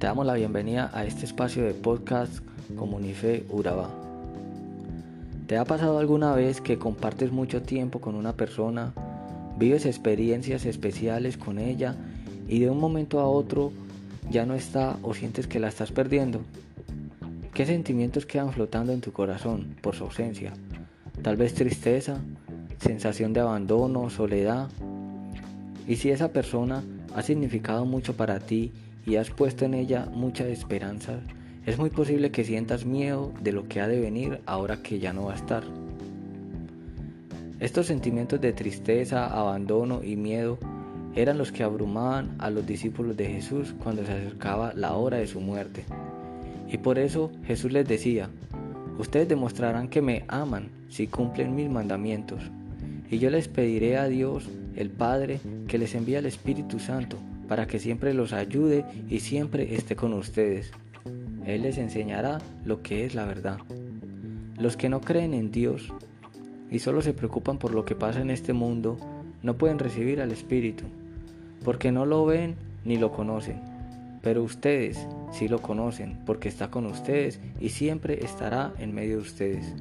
Te damos la bienvenida a este espacio de podcast Comunife Urabá. ¿Te ha pasado alguna vez que compartes mucho tiempo con una persona, vives experiencias especiales con ella y de un momento a otro ya no está o sientes que la estás perdiendo? ¿Qué sentimientos quedan flotando en tu corazón por su ausencia? Tal vez tristeza, sensación de abandono, soledad. Y si esa persona ha significado mucho para ti y has puesto en ella mucha esperanza, es muy posible que sientas miedo de lo que ha de venir ahora que ya no va a estar. Estos sentimientos de tristeza, abandono y miedo eran los que abrumaban a los discípulos de Jesús cuando se acercaba la hora de su muerte. Y por eso Jesús les decía, ustedes demostrarán que me aman si cumplen mis mandamientos. Y yo les pediré a Dios, el Padre, que les envíe el Espíritu Santo, para que siempre los ayude y siempre esté con ustedes. Él les enseñará lo que es la verdad. Los que no creen en Dios y solo se preocupan por lo que pasa en este mundo, no pueden recibir al Espíritu, porque no lo ven ni lo conocen. Pero ustedes sí lo conocen, porque está con ustedes y siempre estará en medio de ustedes.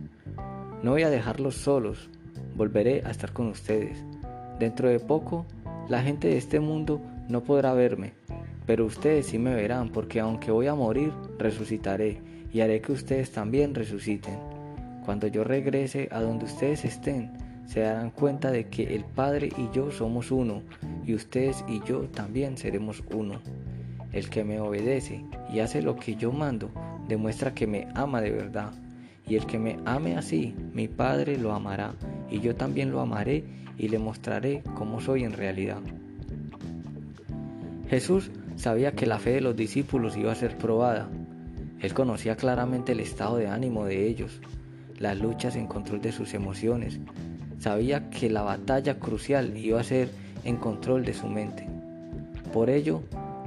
No voy a dejarlos solos, volveré a estar con ustedes. Dentro de poco, la gente de este mundo no podrá verme, pero ustedes sí me verán, porque aunque voy a morir, resucitaré y haré que ustedes también resuciten. Cuando yo regrese a donde ustedes estén, se darán cuenta de que el Padre y yo somos uno, y ustedes y yo también seremos uno. El que me obedece y hace lo que yo mando, demuestra que me ama de verdad. Y el que me ame así, mi Padre lo amará, y yo también lo amaré y le mostraré cómo soy en realidad. Jesús sabía que la fe de los discípulos iba a ser probada. Él conocía claramente el estado de ánimo de ellos, las luchas en control de sus emociones. Sabía que la batalla crucial iba a ser en control de su mente. Por ello,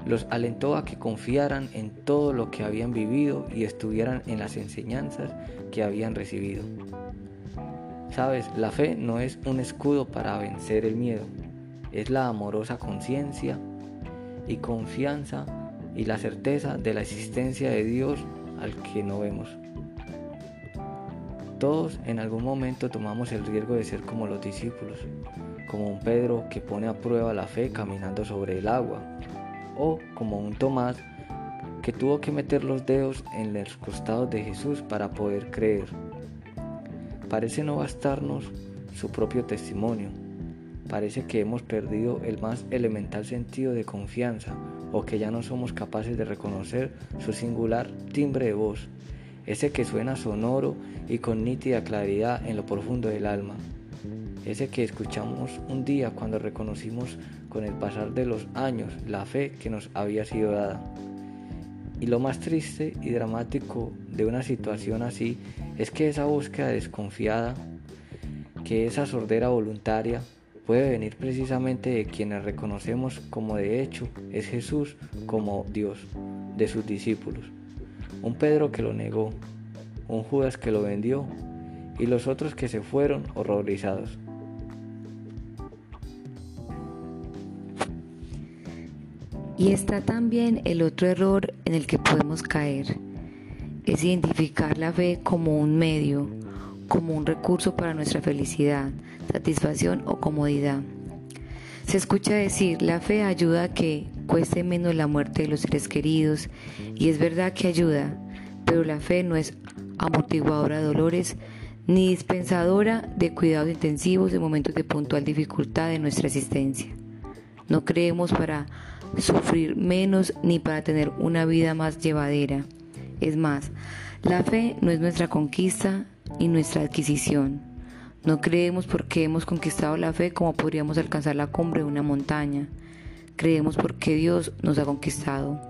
los alentó a que confiaran en todo lo que habían vivido y estuvieran en las enseñanzas que habían recibido. Sabes, la fe no es un escudo para vencer el miedo, es la amorosa conciencia y confianza y la certeza de la existencia de Dios al que no vemos. Todos en algún momento tomamos el riesgo de ser como los discípulos, como un Pedro que pone a prueba la fe caminando sobre el agua, o como un Tomás que tuvo que meter los dedos en los costados de Jesús para poder creer. Parece no bastarnos su propio testimonio, parece que hemos perdido el más elemental sentido de confianza o que ya no somos capaces de reconocer su singular timbre de voz, ese que suena sonoro y con nítida claridad en lo profundo del alma, ese que escuchamos un día cuando reconocimos con el pasar de los años la fe que nos había sido dada. Y lo más triste y dramático de una situación así es que esa búsqueda desconfiada, que esa sordera voluntaria, puede venir precisamente de quienes reconocemos como de hecho es Jesús como Dios, de sus discípulos. Un Pedro que lo negó, un Judas que lo vendió y los otros que se fueron horrorizados. Y está también el otro error en el que podemos caer, es identificar la fe como un medio, como un recurso para nuestra felicidad, satisfacción o comodidad. Se escucha decir, la fe ayuda a que cueste menos la muerte de los seres queridos, y es verdad que ayuda, pero la fe no es amortiguadora de dolores ni dispensadora de cuidados intensivos en momentos de puntual dificultad de nuestra existencia. No creemos para sufrir menos ni para tener una vida más llevadera. Es más, la fe no es nuestra conquista y nuestra adquisición. No creemos porque hemos conquistado la fe como podríamos alcanzar la cumbre de una montaña. Creemos porque Dios nos ha conquistado.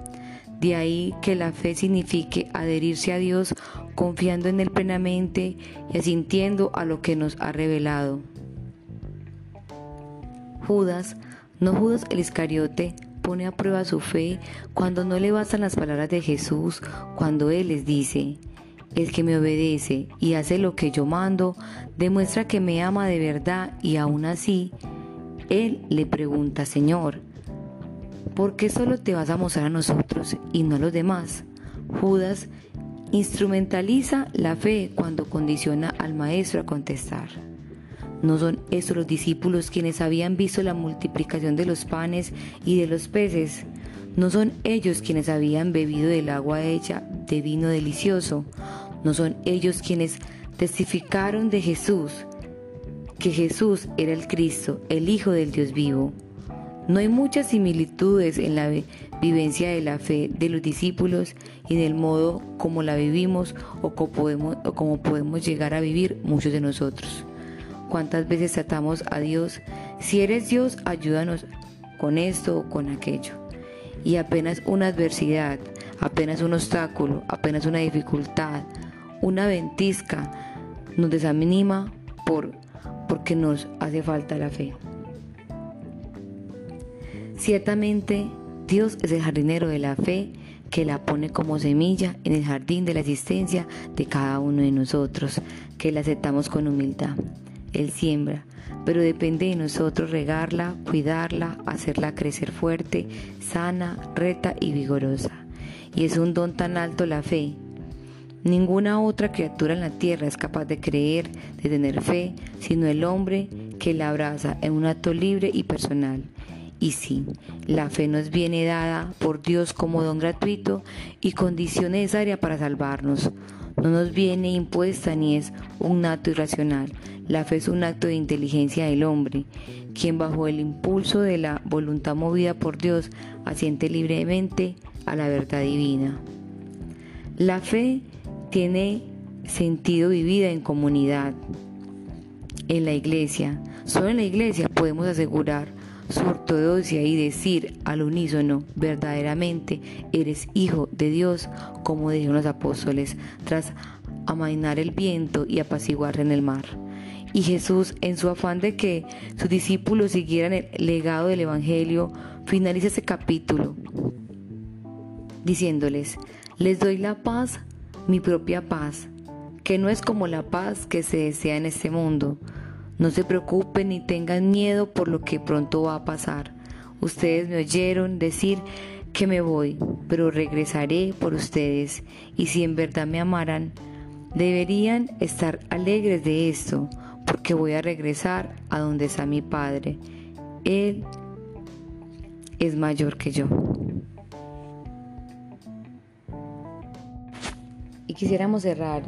De ahí que la fe signifique adherirse a Dios confiando en Él plenamente y asintiendo a lo que nos ha revelado. Judas, no Judas el Iscariote, pone a prueba su fe cuando no le bastan las palabras de Jesús, cuando Él les dice, el que me obedece y hace lo que yo mando, demuestra que me ama de verdad y aún así, Él le pregunta, Señor, ¿por qué solo te vas a mostrar a nosotros y no a los demás? Judas instrumentaliza la fe cuando condiciona al maestro a contestar. ¿No son estos los discípulos quienes habían visto la multiplicación de los panes y de los peces? ¿No son ellos quienes habían bebido del agua hecha de vino delicioso? ¿No son ellos quienes testificaron de Jesús, que Jesús era el Cristo, el Hijo del Dios vivo? No hay muchas similitudes en la vivencia de la fe de los discípulos y en el modo como la vivimos o como podemos, llegar a vivir muchos de nosotros. ¿Cuántas veces tratamos a Dios? Si eres Dios, ayúdanos con esto o con aquello. Y apenas una adversidad, apenas un obstáculo, apenas una dificultad, una ventisca, nos desanima por, porque nos hace falta la fe. Ciertamente, Dios es el jardinero de la fe que la pone como semilla en el jardín de la existencia de cada uno de nosotros, que la aceptamos con humildad. Él siembra, pero depende de nosotros regarla, cuidarla, hacerla crecer fuerte, sana, reta y vigorosa. Y es un don tan alto la fe. Ninguna otra criatura en la tierra es capaz de creer, de tener fe, sino el hombre que la abraza en un acto libre y personal y sí, la fe nos viene dada por Dios como don gratuito y condición necesaria para salvarnos. No nos viene impuesta ni es un acto irracional. La fe es un acto de inteligencia del hombre, quien bajo el impulso de la voluntad movida por Dios asiente libremente a la verdad divina. La fe tiene sentido vivida en comunidad, en la iglesia. Solo en la iglesia podemos asegurar su ortodoxia y decir al unísono, verdaderamente eres hijo de Dios, como dijeron los apóstoles, tras amainar el viento y apaciguar en el mar. Y Jesús, en su afán de que sus discípulos siguieran el legado del Evangelio, finaliza ese capítulo diciéndoles, les doy la paz, mi propia paz, que no es como la paz que se desea en este mundo. No se preocupen ni tengan miedo por lo que pronto va a pasar. Ustedes me oyeron decir que me voy, pero regresaré por ustedes. Y si en verdad me amaran, deberían estar alegres de esto, porque voy a regresar a donde está mi Padre. Él es mayor que yo. Y quisiéramos cerrar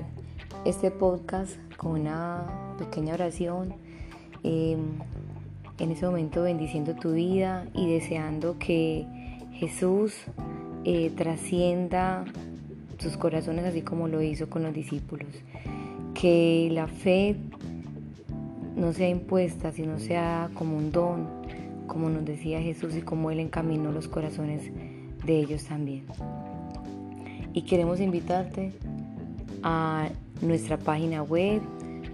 este podcast con una pequeña oración Em, en ese momento bendiciendo tu vida y deseando que Jesús eh, trascienda tus corazones así como lo hizo con los discípulos. Que la fe no sea impuesta, sino sea como un don, como nos decía Jesús y como Él encaminó los corazones de ellos también. Y queremos invitarte nuestra página web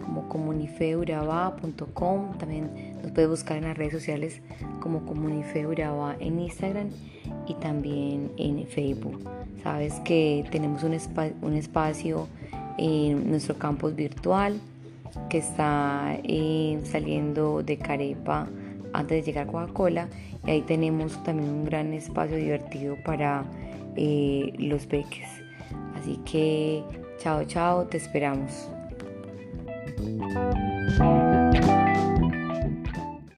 como comunifeuraba.com. También nos puedes buscar en las redes sociales como comunifeuraba en Instagram y también en Facebook. Sabes que tenemos un, un espacio en nuestro campus virtual que está eh, saliendo de Carepa antes de llegar a Coca-Cola y ahí tenemos también un gran espacio divertido para eh, los peques. Así que chao, chao, te esperamos.